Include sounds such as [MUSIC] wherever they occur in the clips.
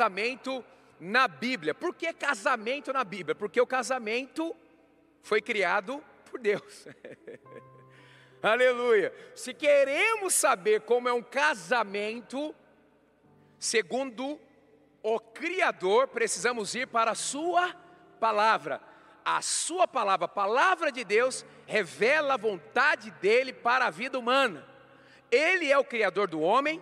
casamento na Bíblia. Por que casamento na Bíblia? Porque o casamento foi criado por Deus. [LAUGHS] Aleluia. Se queremos saber como é um casamento, segundo o Criador, precisamos ir para a Sua palavra. A Sua palavra, a palavra de Deus, revela a vontade dele para a vida humana. Ele é o Criador do homem,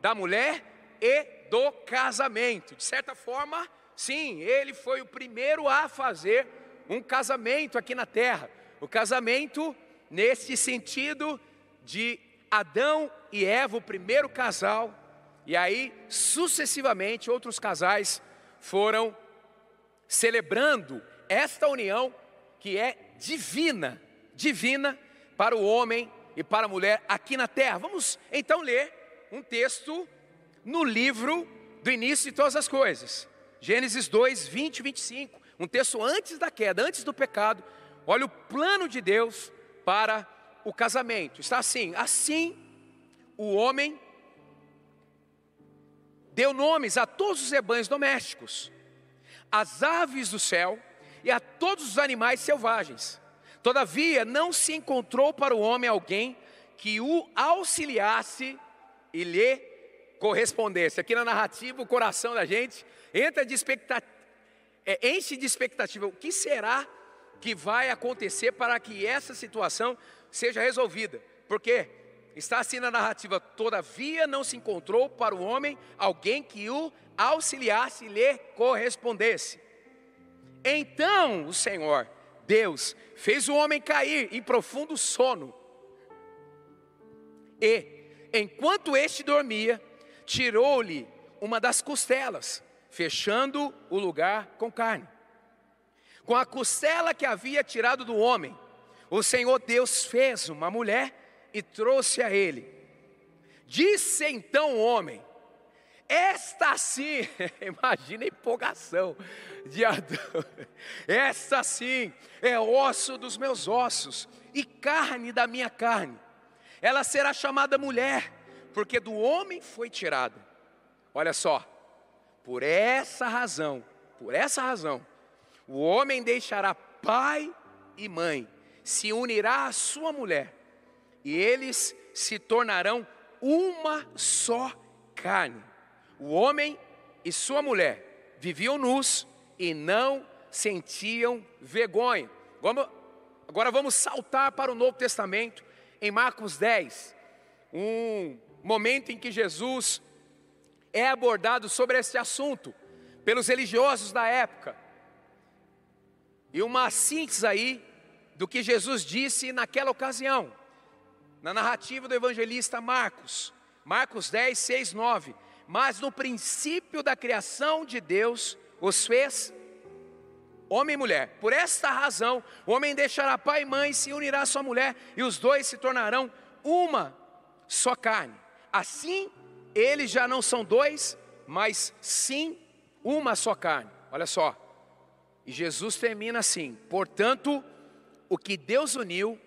da mulher e do casamento. De certa forma, sim, ele foi o primeiro a fazer um casamento aqui na terra. O casamento nesse sentido de Adão e Eva, o primeiro casal, e aí sucessivamente outros casais foram celebrando esta união que é divina, divina para o homem e para a mulher aqui na terra. Vamos então ler um texto no livro do início de todas as coisas. Gênesis 2, 20 e 25. Um texto antes da queda, antes do pecado. Olha o plano de Deus para o casamento. Está assim: assim o homem deu nomes a todos os rebanhos domésticos, às aves do céu e a todos os animais selvagens. Todavia, não se encontrou para o homem alguém que o auxiliasse e lhe correspondesse. Aqui na narrativa, o coração da gente entra de expectativa, é, enche de expectativa. O que será que vai acontecer para que essa situação seja resolvida. Porque está assim na narrativa: todavia não se encontrou para o homem alguém que o auxiliasse e lhe correspondesse. Então o Senhor, Deus, fez o homem cair em profundo sono. E, enquanto este dormia, tirou-lhe uma das costelas, fechando o lugar com carne com a costela que havia tirado do homem, o Senhor Deus fez uma mulher e trouxe a ele. Disse então o homem: Esta sim, [LAUGHS] imagina a empolgação de Adão. [LAUGHS] Esta sim é osso dos meus ossos e carne da minha carne. Ela será chamada mulher, porque do homem foi tirada. Olha só, por essa razão, por essa razão, o homem deixará pai e mãe, se unirá à sua mulher, e eles se tornarão uma só carne. O homem e sua mulher viviam nus e não sentiam vergonha. Agora vamos saltar para o Novo Testamento, em Marcos 10, um momento em que Jesus é abordado sobre esse assunto pelos religiosos da época e uma síntese aí do que Jesus disse naquela ocasião, na narrativa do evangelista Marcos, Marcos 10, 6, 9. Mas no princípio da criação de Deus, os fez homem e mulher. Por esta razão, o homem deixará pai e mãe, se unirá à sua mulher, e os dois se tornarão uma só carne. Assim, eles já não são dois, mas sim uma só carne. Olha só, e Jesus termina assim: portanto, o que Deus uniu,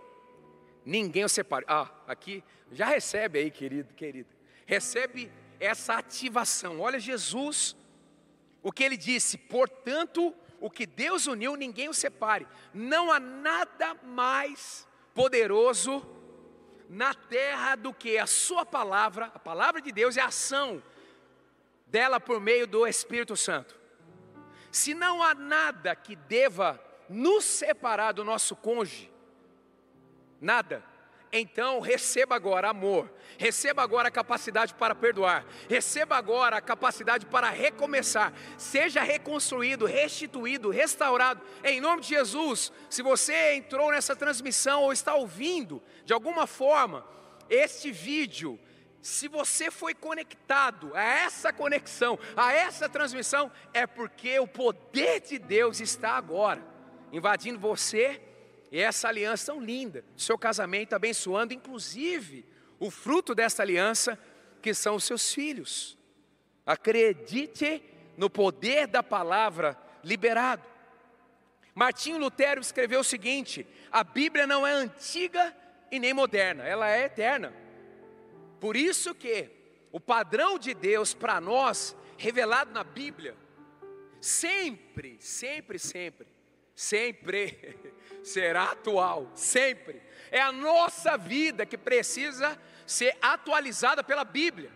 ninguém o separa. Ah, aqui, já recebe aí, querido, querido. Recebe essa ativação. Olha, Jesus, o que ele disse: portanto, o que Deus uniu, ninguém o separe. Não há nada mais poderoso na terra do que a Sua palavra, a palavra de Deus e a ação dela por meio do Espírito Santo. Se não há nada que deva nos separar do nosso cônjuge, nada, então receba agora amor, receba agora a capacidade para perdoar, receba agora a capacidade para recomeçar, seja reconstruído, restituído, restaurado, em nome de Jesus. Se você entrou nessa transmissão ou está ouvindo de alguma forma este vídeo, se você foi conectado a essa conexão, a essa transmissão, é porque o poder de Deus está agora invadindo você e essa aliança tão linda, seu casamento abençoando, inclusive o fruto dessa aliança, que são os seus filhos. Acredite no poder da palavra liberado. Martinho Lutero escreveu o seguinte: a Bíblia não é antiga e nem moderna, ela é eterna. Por isso que o padrão de Deus para nós revelado na Bíblia, sempre, sempre, sempre, sempre será atual, sempre. É a nossa vida que precisa ser atualizada pela Bíblia,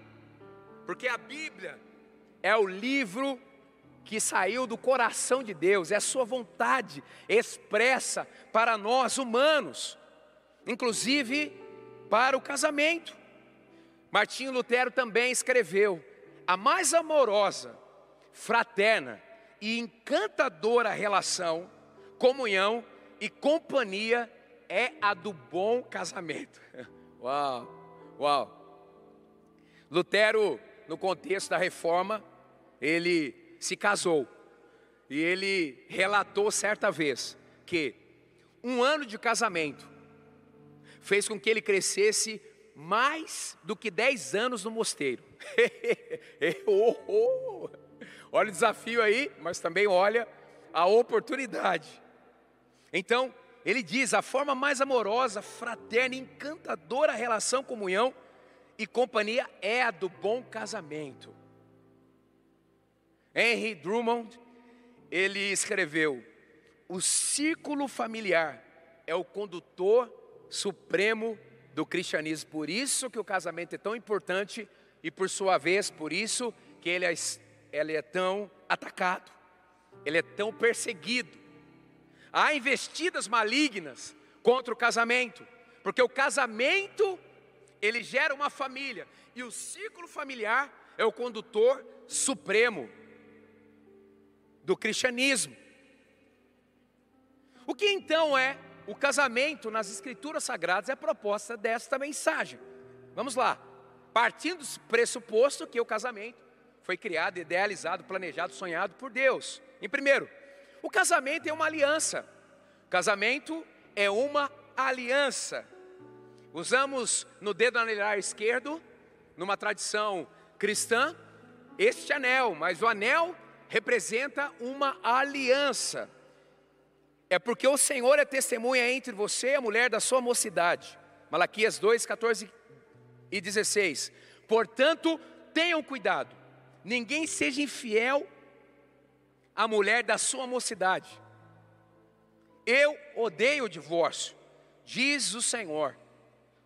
porque a Bíblia é o livro que saiu do coração de Deus, é a sua vontade expressa para nós humanos, inclusive para o casamento. Martinho Lutero também escreveu: a mais amorosa, fraterna e encantadora relação, comunhão e companhia é a do bom casamento. [LAUGHS] Uau, uau. Lutero, no contexto da reforma, ele se casou e ele relatou certa vez que um ano de casamento fez com que ele crescesse mais do que dez anos no mosteiro. [LAUGHS] oh, oh. Olha o desafio aí, mas também olha a oportunidade. Então, ele diz: a forma mais amorosa, fraterna, encantadora relação, comunhão e companhia é a do bom casamento. Henry Drummond, ele escreveu: o círculo familiar é o condutor supremo do cristianismo. Por isso que o casamento é tão importante e por sua vez, por isso que ele é, ele é tão atacado, ele é tão perseguido. Há investidas malignas contra o casamento, porque o casamento ele gera uma família e o ciclo familiar é o condutor supremo do cristianismo. O que então é o casamento nas escrituras sagradas? É a proposta desta mensagem. Vamos lá. Partindo do pressuposto que o casamento foi criado, idealizado, planejado, sonhado por Deus. Em primeiro, o casamento é uma aliança. Casamento é uma aliança. Usamos no dedo anelar esquerdo, numa tradição cristã, este anel, mas o anel representa uma aliança. É porque o Senhor é testemunha entre você e a mulher da sua mocidade. Malaquias 2, 14 e 16. Portanto, tenham cuidado, ninguém seja infiel à mulher da sua mocidade. Eu odeio o divórcio, diz o Senhor,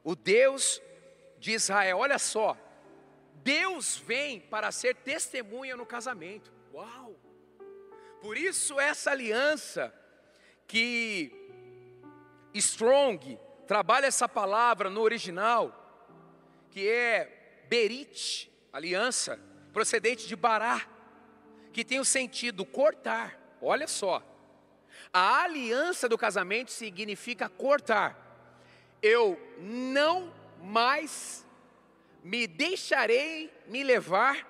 o Deus de Israel. Olha só, Deus vem para ser testemunha no casamento. Uau! Por isso, essa aliança que Strong trabalha essa palavra no original, que é berit, aliança, procedente de bará, que tem o sentido cortar. Olha só, a aliança do casamento significa cortar. Eu não mais me deixarei me levar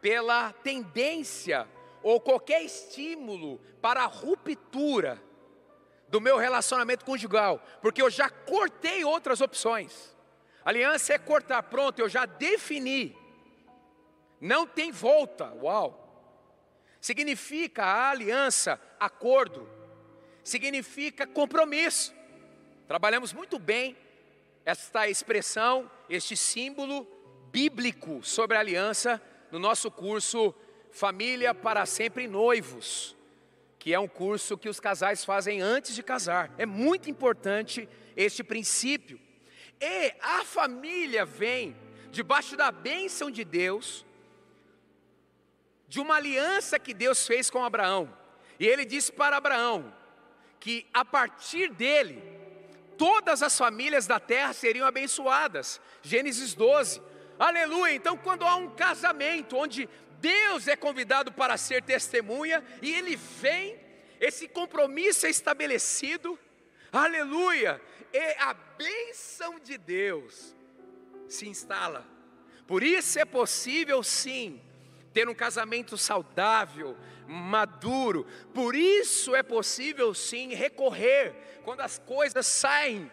pela tendência ou qualquer estímulo para a ruptura do meu relacionamento conjugal, porque eu já cortei outras opções. Aliança é cortar, pronto, eu já defini. Não tem volta. Uau! Significa aliança, acordo. Significa compromisso. Trabalhamos muito bem esta expressão, este símbolo bíblico sobre a aliança no nosso curso Família para Sempre Noivos, que é um curso que os casais fazem antes de casar. É muito importante este princípio. E a família vem debaixo da bênção de Deus, de uma aliança que Deus fez com Abraão. E ele disse para Abraão que a partir dele, todas as famílias da terra seriam abençoadas. Gênesis 12. Aleluia! Então, quando há um casamento onde Deus é convidado para ser testemunha e ele vem, esse compromisso é estabelecido, aleluia! E a bênção de Deus se instala. Por isso é possível sim ter um casamento saudável, maduro. Por isso é possível sim recorrer quando as coisas saem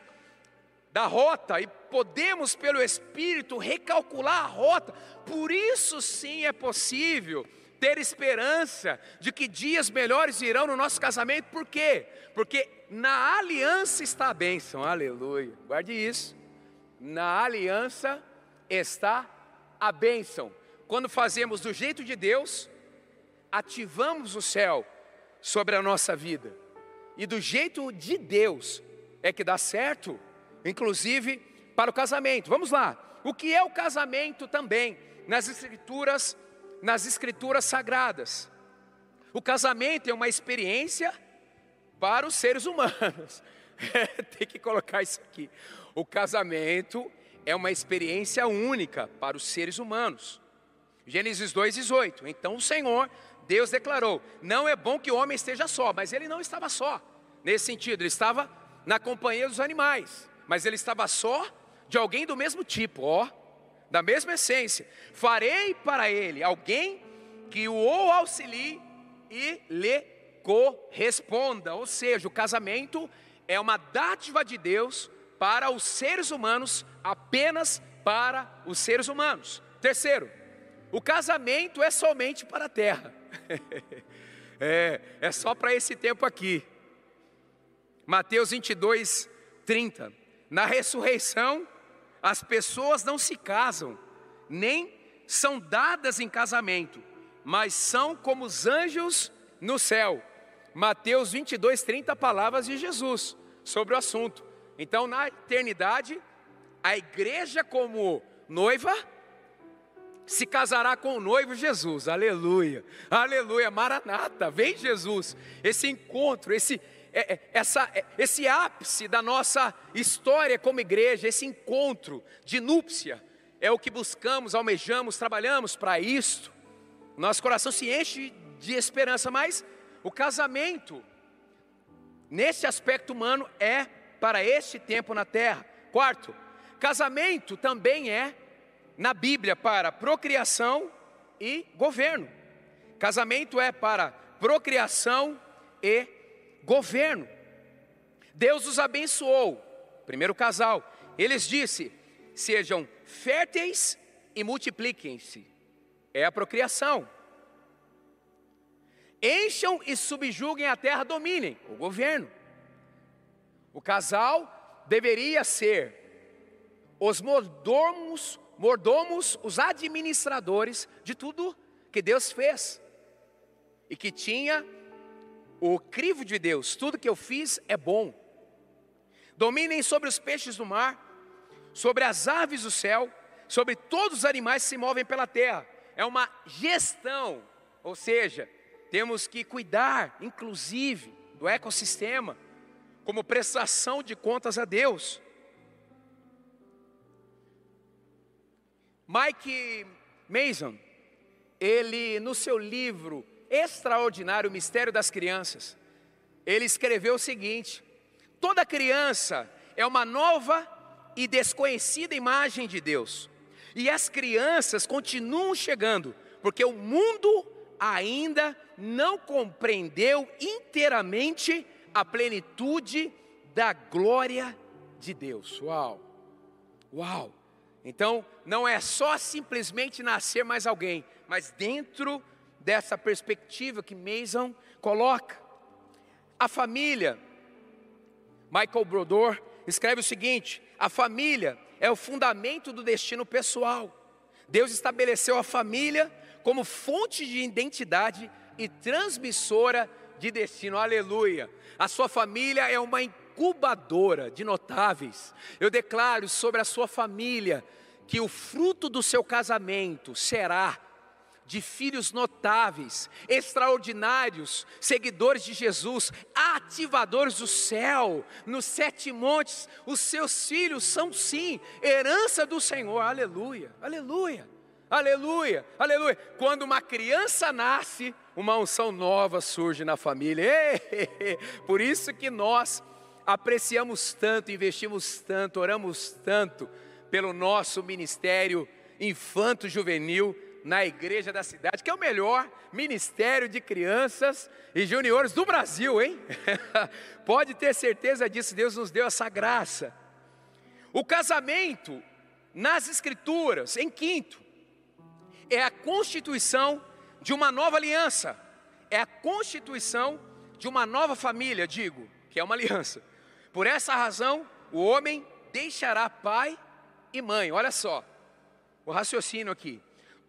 da rota e podemos, pelo Espírito, recalcular a rota. Por isso, sim, é possível ter esperança de que dias melhores virão no nosso casamento. Por quê? Porque na aliança está a bênção. Aleluia. Guarde isso. Na aliança está a bênção. Quando fazemos do jeito de Deus, ativamos o céu sobre a nossa vida. E do jeito de Deus é que dá certo, inclusive para o casamento. Vamos lá. O que é o casamento também nas escrituras, nas escrituras sagradas? O casamento é uma experiência para os seres humanos. [LAUGHS] Tem que colocar isso aqui. O casamento é uma experiência única para os seres humanos. Gênesis 2:18. Então o Senhor, Deus declarou: "Não é bom que o homem esteja só", mas ele não estava só. Nesse sentido, ele estava na companhia dos animais, mas ele estava só de alguém do mesmo tipo, ó, da mesma essência. Farei para ele alguém que o auxilie e lhe corresponda. Ou seja, o casamento é uma dádiva de Deus para os seres humanos, apenas para os seres humanos. Terceiro, o casamento é somente para a terra. [LAUGHS] é, é só para esse tempo aqui. Mateus 22, 30. Na ressurreição, as pessoas não se casam, nem são dadas em casamento, mas são como os anjos no céu. Mateus 22, 30 palavras de Jesus sobre o assunto. Então, na eternidade, a igreja, como noiva, se casará com o noivo Jesus, aleluia, aleluia, maranata, vem Jesus, esse encontro, esse, é, é, essa, é, esse ápice da nossa história como igreja, esse encontro de núpcia, é o que buscamos, almejamos, trabalhamos para isto, nosso coração se enche de esperança, mas o casamento, nesse aspecto humano, é para este tempo na terra. Quarto, casamento também é na Bíblia para procriação e governo. Casamento é para procriação e governo. Deus os abençoou, primeiro casal. Eles disse: sejam férteis e multipliquem-se. É a procriação. Encham e subjuguem a terra, dominem o governo. O casal deveria ser os mordomos mordomos, os administradores de tudo que Deus fez e que tinha o crivo de Deus: tudo que eu fiz é bom. Dominem sobre os peixes do mar, sobre as aves do céu, sobre todos os animais que se movem pela terra. É uma gestão, ou seja, temos que cuidar, inclusive, do ecossistema, como prestação de contas a Deus. Mike Mason, ele no seu livro extraordinário Mistério das Crianças, ele escreveu o seguinte: toda criança é uma nova e desconhecida imagem de Deus. E as crianças continuam chegando, porque o mundo ainda não compreendeu inteiramente a plenitude da glória de Deus. Uau! Uau! Então, não é só simplesmente nascer mais alguém, mas dentro dessa perspectiva que Mason coloca. A família, Michael Brodor escreve o seguinte: a família é o fundamento do destino pessoal. Deus estabeleceu a família como fonte de identidade e transmissora de destino. Aleluia. A sua família é uma incubadora de notáveis. Eu declaro sobre a sua família que o fruto do seu casamento será de filhos notáveis, extraordinários, seguidores de Jesus, ativadores do céu, nos sete montes, os seus filhos são sim herança do Senhor, aleluia, aleluia, aleluia, aleluia. Quando uma criança nasce, uma unção nova surge na família, [LAUGHS] por isso que nós apreciamos tanto, investimos tanto, oramos tanto pelo nosso ministério infanto-juvenil na igreja da cidade, que é o melhor ministério de crianças e juniores do Brasil, hein? [LAUGHS] Pode ter certeza disso, Deus nos deu essa graça. O casamento, nas Escrituras, em quinto, é a constituição de uma nova aliança, é a constituição de uma nova família, digo, que é uma aliança. Por essa razão, o homem deixará pai e mãe. Olha só, o raciocínio aqui.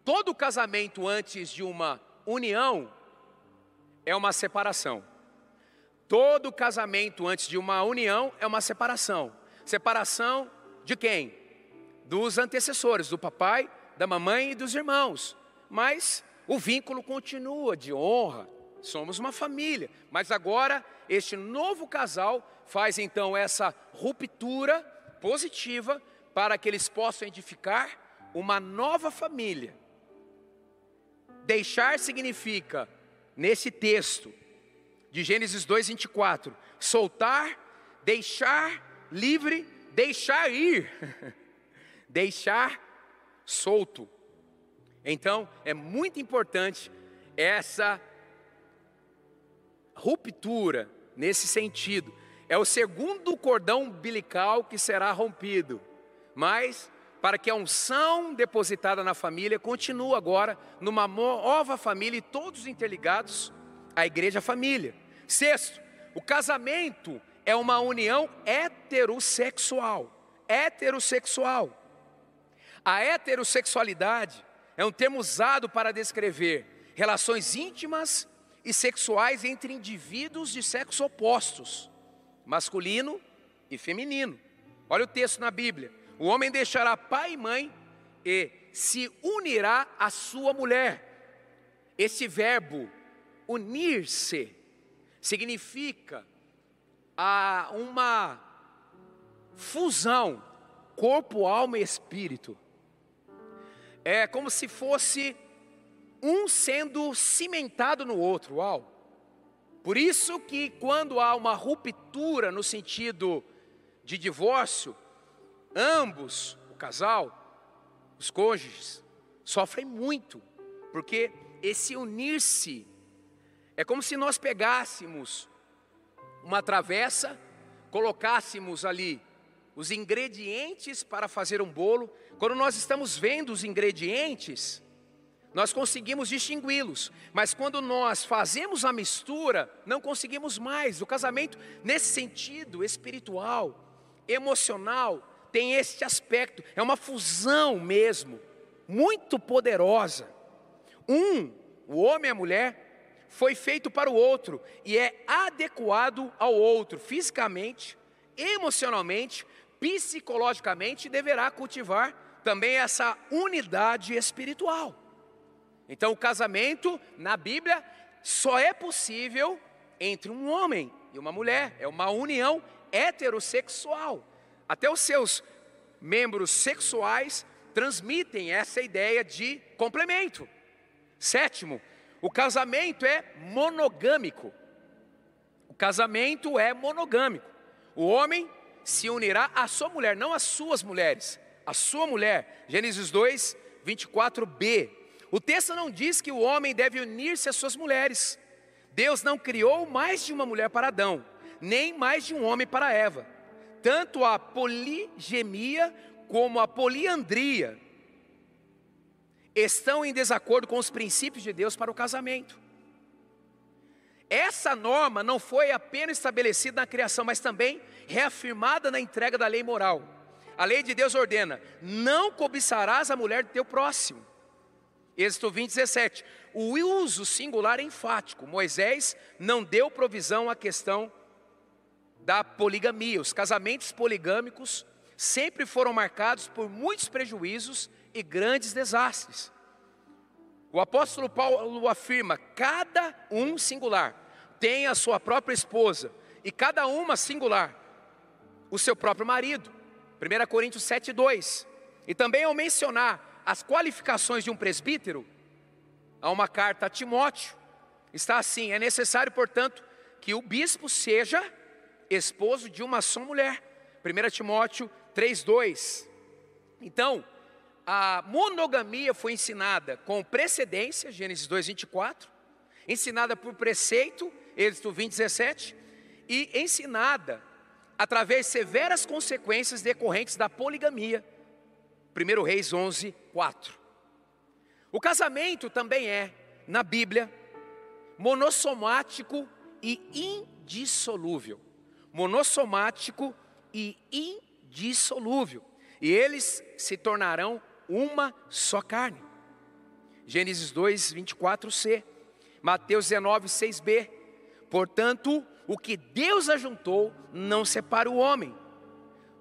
todo casamento antes de uma união é uma separação. Todo casamento antes de uma união é uma separação. Separação de quem? Dos antecessores, do papai, da mamãe e dos irmãos. Mas o vínculo continua de honra, somos uma família. Mas agora, este novo casal faz então essa ruptura positiva para que eles possam edificar uma nova família. Deixar significa, nesse texto de Gênesis 2, 24, soltar, deixar livre, deixar ir, [LAUGHS] deixar solto. Então, é muito importante essa ruptura nesse sentido. É o segundo cordão umbilical que será rompido. Mas, para que a unção depositada na família continue agora numa nova família e todos interligados à igreja família. Sexto, o casamento é uma união heterossexual. Heterossexual. A heterossexualidade é um termo usado para descrever relações íntimas e sexuais entre indivíduos de sexos opostos, masculino e feminino. Olha o texto na Bíblia: o homem deixará pai e mãe e se unirá à sua mulher. Esse verbo unir-se significa a uma fusão corpo, alma e espírito é como se fosse um sendo cimentado no outro. Uau! Por isso que quando há uma ruptura no sentido de divórcio, ambos, o casal, os cônjuges, sofrem muito, porque esse unir-se é como se nós pegássemos uma travessa, colocássemos ali os ingredientes para fazer um bolo, quando nós estamos vendo os ingredientes, nós conseguimos distingui-los, mas quando nós fazemos a mistura, não conseguimos mais. O casamento, nesse sentido espiritual, emocional, tem este aspecto, é uma fusão mesmo, muito poderosa. Um, o homem e a mulher, foi feito para o outro e é adequado ao outro, fisicamente, emocionalmente, psicologicamente deverá cultivar também essa unidade espiritual. Então, o casamento na Bíblia só é possível entre um homem e uma mulher, é uma união heterossexual. Até os seus membros sexuais transmitem essa ideia de complemento. Sétimo, o casamento é monogâmico. O casamento é monogâmico. O homem se unirá à sua mulher, não às suas mulheres, a sua mulher. Gênesis 2, 24b. O texto não diz que o homem deve unir-se às suas mulheres. Deus não criou mais de uma mulher para Adão, nem mais de um homem para Eva. Tanto a poligemia como a poliandria estão em desacordo com os princípios de Deus para o casamento. Essa norma não foi apenas estabelecida na criação, mas também reafirmada na entrega da lei moral. A lei de Deus ordena: não cobiçarás a mulher do teu próximo. Êxodo 20, 17. O uso singular é enfático. Moisés não deu provisão à questão da poligamia. Os casamentos poligâmicos sempre foram marcados por muitos prejuízos e grandes desastres. O apóstolo Paulo afirma: cada um singular tem a sua própria esposa, e cada uma singular o seu próprio marido. 1 Coríntios 7, 2. E também ao mencionar as qualificações de um presbítero, há uma carta a Timóteo, está assim: é necessário, portanto, que o bispo seja esposo de uma só mulher. 1 Timóteo 3, 2. Então, a monogamia foi ensinada com precedência, Gênesis 2, 24, ensinada por preceito, Êxodo 20, 17, e ensinada através de severas consequências decorrentes da poligamia, 1 Reis 11, 4. O casamento também é, na Bíblia, monossomático e indissolúvel. Monossomático e indissolúvel. E eles se tornarão uma só carne. Gênesis 2, 24c. Mateus 19, 6b. Portanto, o que Deus ajuntou, não separa o homem.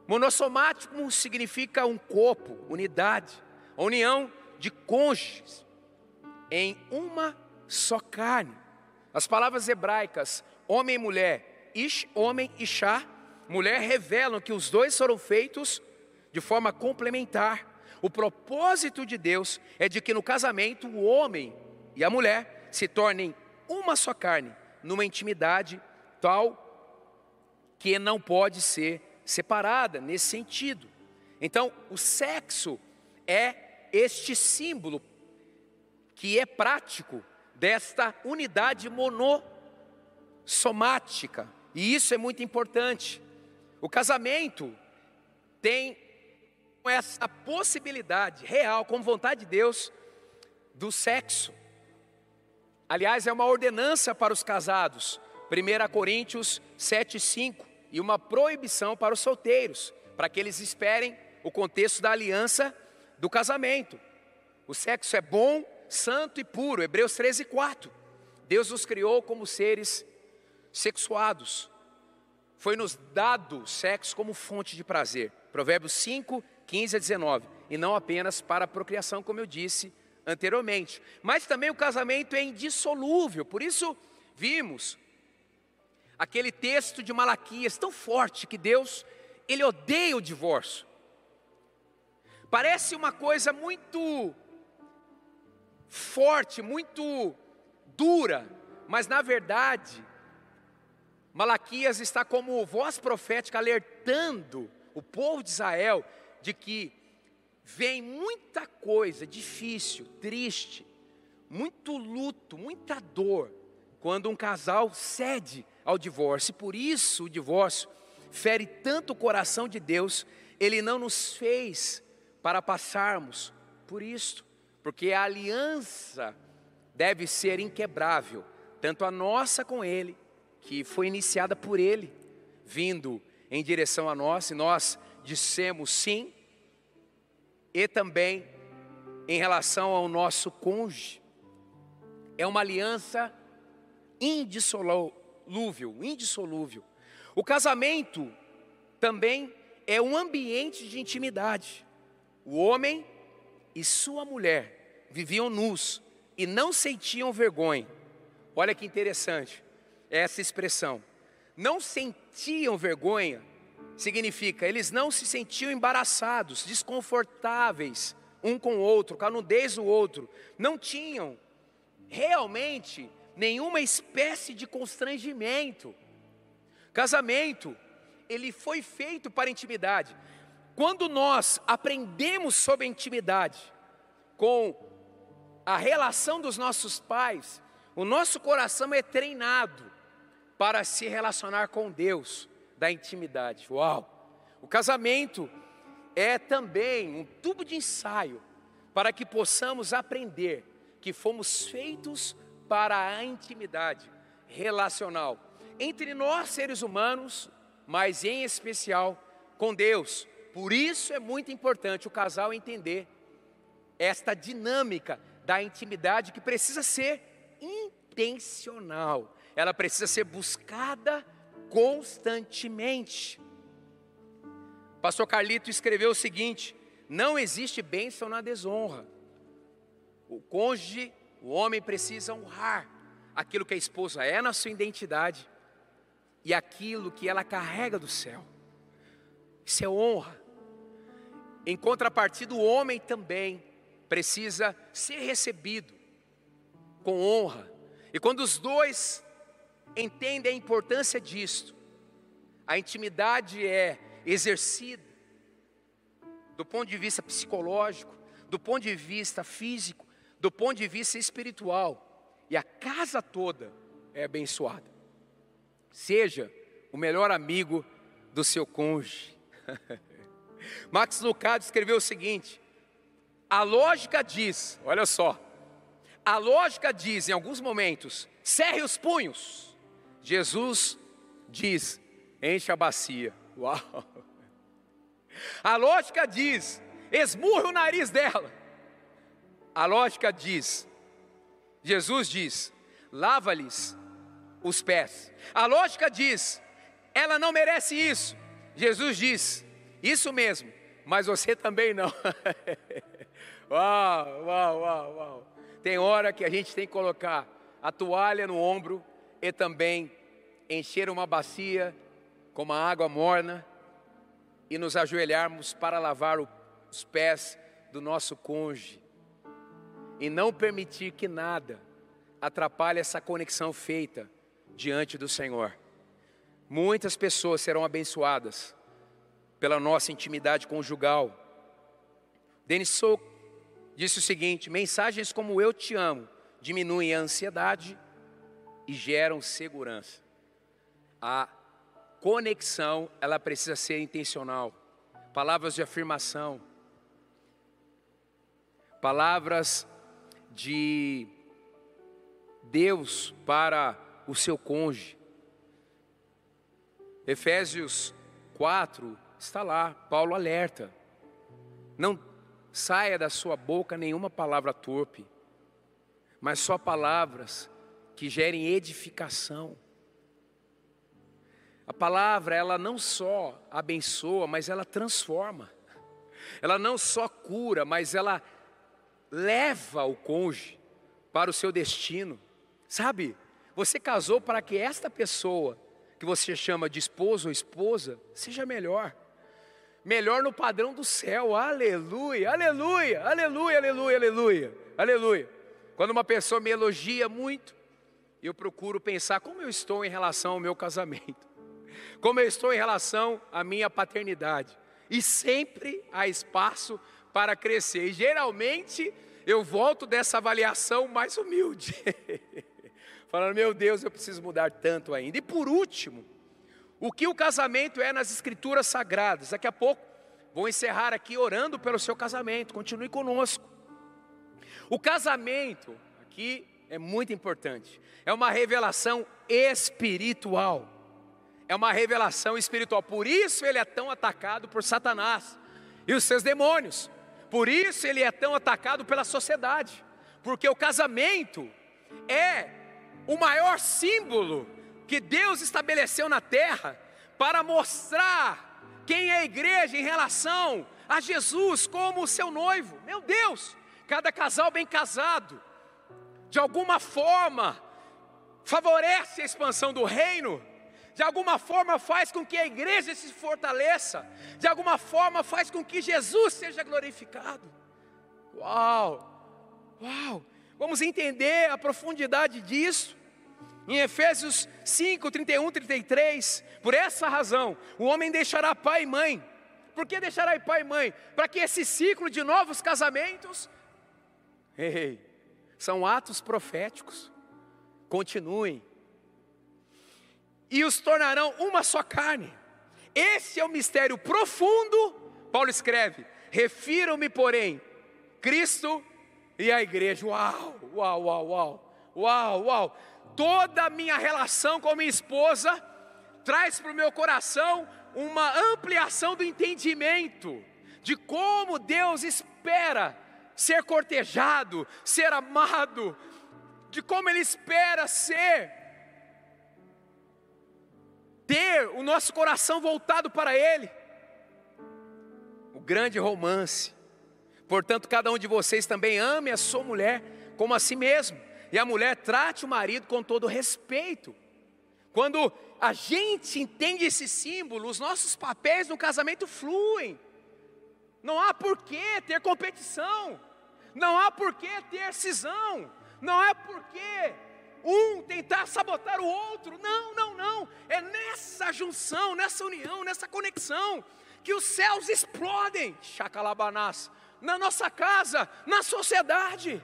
Monossomático significa um corpo, unidade, a união de cônjuges em uma só carne. As palavras hebraicas homem e mulher, ish, homem e chá, mulher, revelam que os dois foram feitos de forma complementar. O propósito de Deus é de que no casamento o homem e a mulher se tornem uma só carne, numa intimidade tal que não pode ser separada nesse sentido. Então, o sexo é este símbolo que é prático desta unidade monossomática. E isso é muito importante. O casamento tem essa possibilidade real, como vontade de Deus, do sexo. Aliás, é uma ordenança para os casados, 1 Coríntios 7,5, e uma proibição para os solteiros, para que eles esperem o contexto da aliança do casamento. O sexo é bom, santo e puro, Hebreus 13,4. Deus nos criou como seres sexuados. Foi-nos dado sexo como fonte de prazer. Provérbios 5, 15 a 19. E não apenas para a procriação, como eu disse anteriormente. Mas também o casamento é indissolúvel. Por isso, vimos aquele texto de Malaquias tão forte que Deus, ele odeia o divórcio. Parece uma coisa muito forte, muito dura, mas na verdade, Malaquias está como voz profética alertando o povo de Israel de que vem muita coisa difícil, triste, muito luto, muita dor, quando um casal cede ao divórcio. E por isso o divórcio fere tanto o coração de Deus, ele não nos fez para passarmos por isto, porque a aliança deve ser inquebrável, tanto a nossa com Ele, que foi iniciada por Ele, vindo em direção a nós, e nós dissemos sim, e também em relação ao nosso cônjuge. É uma aliança indissolúvel, indissolúvel. O casamento também é um ambiente de intimidade. O homem e sua mulher viviam nus e não sentiam vergonha. Olha que interessante essa expressão. Não sentiam vergonha significa eles não se sentiam embaraçados, desconfortáveis um com o outro, com a nudez do outro. Não tinham realmente nenhuma espécie de constrangimento. Casamento, ele foi feito para intimidade. Quando nós aprendemos sobre a intimidade com a relação dos nossos pais, o nosso coração é treinado para se relacionar com Deus da intimidade. Uau! O casamento é também um tubo de ensaio para que possamos aprender que fomos feitos para a intimidade relacional entre nós seres humanos, mas em especial com Deus. Por isso é muito importante o casal entender esta dinâmica da intimidade que precisa ser intencional, ela precisa ser buscada constantemente. Pastor Carlito escreveu o seguinte: não existe bênção na desonra. O cônjuge, o homem precisa honrar aquilo que a esposa é na sua identidade e aquilo que ela carrega do céu. Isso é honra. Em contrapartida, o homem também precisa ser recebido com honra. E quando os dois entendem a importância disto, a intimidade é exercida do ponto de vista psicológico, do ponto de vista físico, do ponto de vista espiritual, e a casa toda é abençoada. Seja o melhor amigo do seu cônjuge. [LAUGHS] Max Lucado escreveu o seguinte: a lógica diz, olha só, a lógica diz em alguns momentos, cerre os punhos. Jesus diz, enche a bacia. Uau! [LAUGHS] A lógica diz, esmurre o nariz dela. A lógica diz, Jesus diz: lava-lhes os pés. A lógica diz: ela não merece isso. Jesus diz: isso mesmo, mas você também não. [LAUGHS] uau, uau, uau, uau. Tem hora que a gente tem que colocar a toalha no ombro e também encher uma bacia com uma água morna e nos ajoelharmos para lavar os pés do nosso cônjuge e não permitir que nada atrapalhe essa conexão feita diante do Senhor. Muitas pessoas serão abençoadas pela nossa intimidade conjugal. Denis Sou disse o seguinte: mensagens como eu te amo diminuem a ansiedade e geram segurança. A conexão, ela precisa ser intencional. Palavras de afirmação, palavras de Deus para o seu cônjuge. Efésios 4 está lá, Paulo alerta. Não saia da sua boca nenhuma palavra torpe, mas só palavras que gerem edificação. A palavra, ela não só abençoa, mas ela transforma. Ela não só cura, mas ela leva o cônjuge para o seu destino. Sabe? Você casou para que esta pessoa, que você chama de esposo ou esposa, seja melhor. Melhor no padrão do céu. Aleluia, aleluia, aleluia, aleluia, aleluia, aleluia. Quando uma pessoa me elogia muito, eu procuro pensar como eu estou em relação ao meu casamento, como eu estou em relação à minha paternidade. E sempre há espaço para crescer. E geralmente eu volto dessa avaliação mais humilde. [LAUGHS] Falando, meu Deus, eu preciso mudar tanto ainda. E por último, o que o casamento é nas escrituras sagradas. Daqui a pouco vou encerrar aqui orando pelo seu casamento. Continue conosco. O casamento aqui é muito importante. É uma revelação espiritual. É uma revelação espiritual. Por isso ele é tão atacado por Satanás e os seus demônios. Por isso ele é tão atacado pela sociedade. Porque o casamento é o maior símbolo que Deus estabeleceu na terra para mostrar quem é a igreja em relação a Jesus como o seu noivo. Meu Deus, cada casal bem casado, de alguma forma, favorece a expansão do reino, de alguma forma faz com que a igreja se fortaleça, de alguma forma faz com que Jesus seja glorificado. Uau, uau, Vamos entender a profundidade disso. Em Efésios 5, 31, 33, por essa razão, o homem deixará pai e mãe. Por que deixará pai e mãe? Para que esse ciclo de novos casamentos, ei, são atos proféticos, continuem. E os tornarão uma só carne. Esse é o mistério profundo, Paulo escreve: refiro-me, porém, Cristo e a igreja. Uau, uau, uau, uau, uau, uau. Toda a minha relação com a minha esposa traz para o meu coração uma ampliação do entendimento de como Deus espera ser cortejado, ser amado, de como Ele espera ser, ter o nosso coração voltado para Ele. O grande romance Portanto, cada um de vocês também ame a sua mulher como a si mesmo, e a mulher trate o marido com todo respeito. Quando a gente entende esse símbolo, os nossos papéis no casamento fluem. Não há por que ter competição, não há por que ter cisão, não há por que um tentar sabotar o outro. Não, não, não. É nessa junção, nessa união, nessa conexão que os céus explodem. Chacalabanás na nossa casa, na sociedade.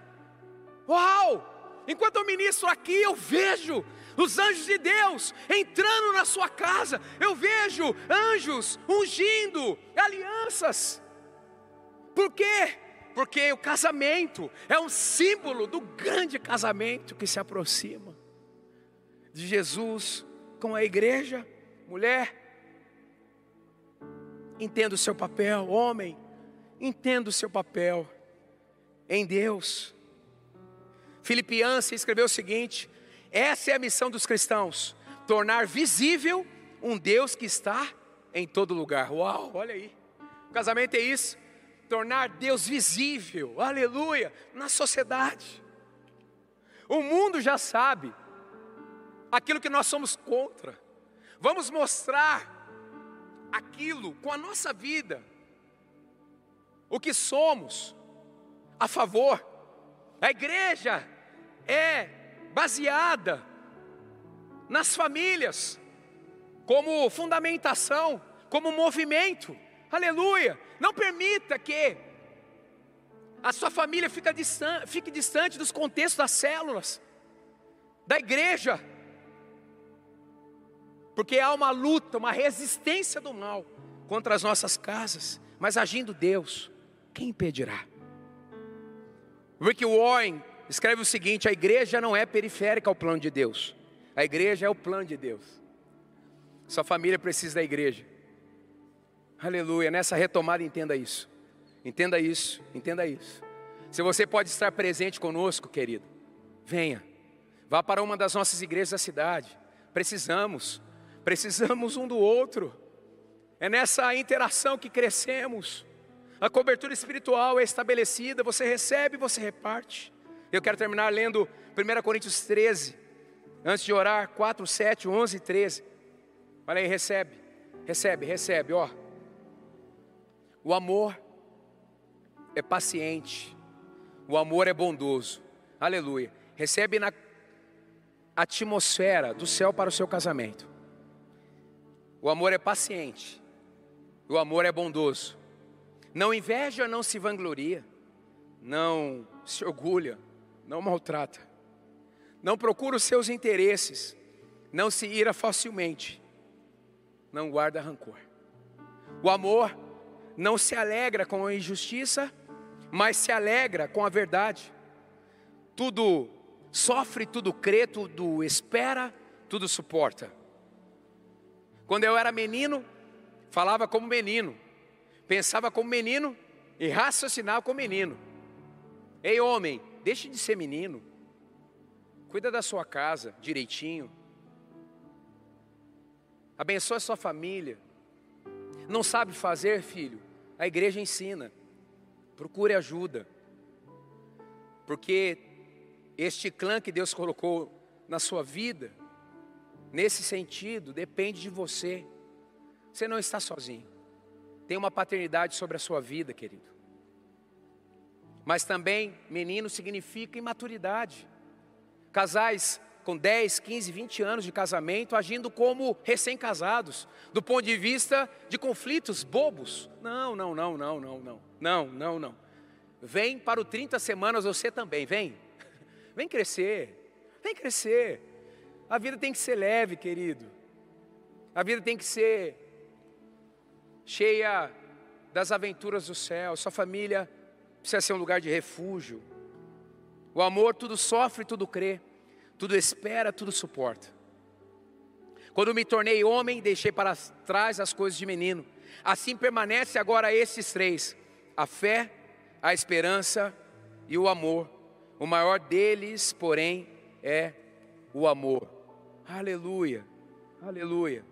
Uau! Enquanto eu ministro aqui, eu vejo os anjos de Deus entrando na sua casa, eu vejo anjos ungindo alianças. Por quê? Porque o casamento é um símbolo do grande casamento que se aproxima de Jesus com a igreja, mulher. Entenda o seu papel, homem entenda o seu papel. em Deus. Filipiança escreveu o seguinte: essa é a missão dos cristãos, tornar visível um Deus que está em todo lugar. Uau, olha aí. O casamento é isso, tornar Deus visível, aleluia, na sociedade. O mundo já sabe aquilo que nós somos contra. Vamos mostrar aquilo com a nossa vida, o que somos a favor. A igreja é baseada nas famílias, como fundamentação, como movimento. Aleluia! Não permita que a sua família fique distante, fique distante dos contextos das células, da igreja, porque há uma luta, uma resistência do mal contra as nossas casas, mas agindo Deus, quem impedirá? Rick Warren escreve o seguinte: a igreja não é periférica ao plano de Deus, a igreja é o plano de Deus. Sua família precisa da igreja. Aleluia. Nessa retomada, entenda isso. Entenda isso, entenda isso. Se você pode estar presente conosco, querido, venha. Vá para uma das nossas igrejas da cidade. Precisamos, precisamos um do outro. É nessa interação que crescemos. A cobertura espiritual é estabelecida, você recebe, você reparte. Eu quero terminar lendo 1 Coríntios 13, antes de orar, 4, 7, 11 e 13. Olha aí, recebe, recebe, recebe, ó. O amor é paciente, o amor é bondoso, aleluia. Recebe na atmosfera do céu para o seu casamento. O amor é paciente, o amor é bondoso. Não inveja, não se vangloria, não se orgulha, não maltrata, não procura os seus interesses, não se ira facilmente, não guarda rancor. O amor não se alegra com a injustiça, mas se alegra com a verdade. Tudo sofre, tudo crê, tudo espera, tudo suporta. Quando eu era menino, falava como menino, pensava como menino e raciocinava como menino. Ei, homem, deixe de ser menino. Cuida da sua casa direitinho. Abençoe a sua família. Não sabe fazer, filho? A igreja ensina. Procure ajuda. Porque este clã que Deus colocou na sua vida, nesse sentido, depende de você. Você não está sozinho. Tem uma paternidade sobre a sua vida, querido. Mas também, menino significa imaturidade. Casais com 10, 15, 20 anos de casamento agindo como recém-casados, do ponto de vista de conflitos bobos. Não, não, não, não, não, não. Não, não, não. Vem para o 30 semanas você também, vem. [LAUGHS] Vem crescer. Vem crescer. A vida tem que ser leve, querido. A vida tem que ser cheia das aventuras do céu. Sua família precisa ser um lugar de refúgio. O amor tudo sofre, tudo crê, tudo espera, tudo suporta. Quando me tornei homem, deixei para trás as coisas de menino. Assim permanece agora esses três: a fé, a esperança e o amor. O maior deles, porém, é o amor. Aleluia, aleluia.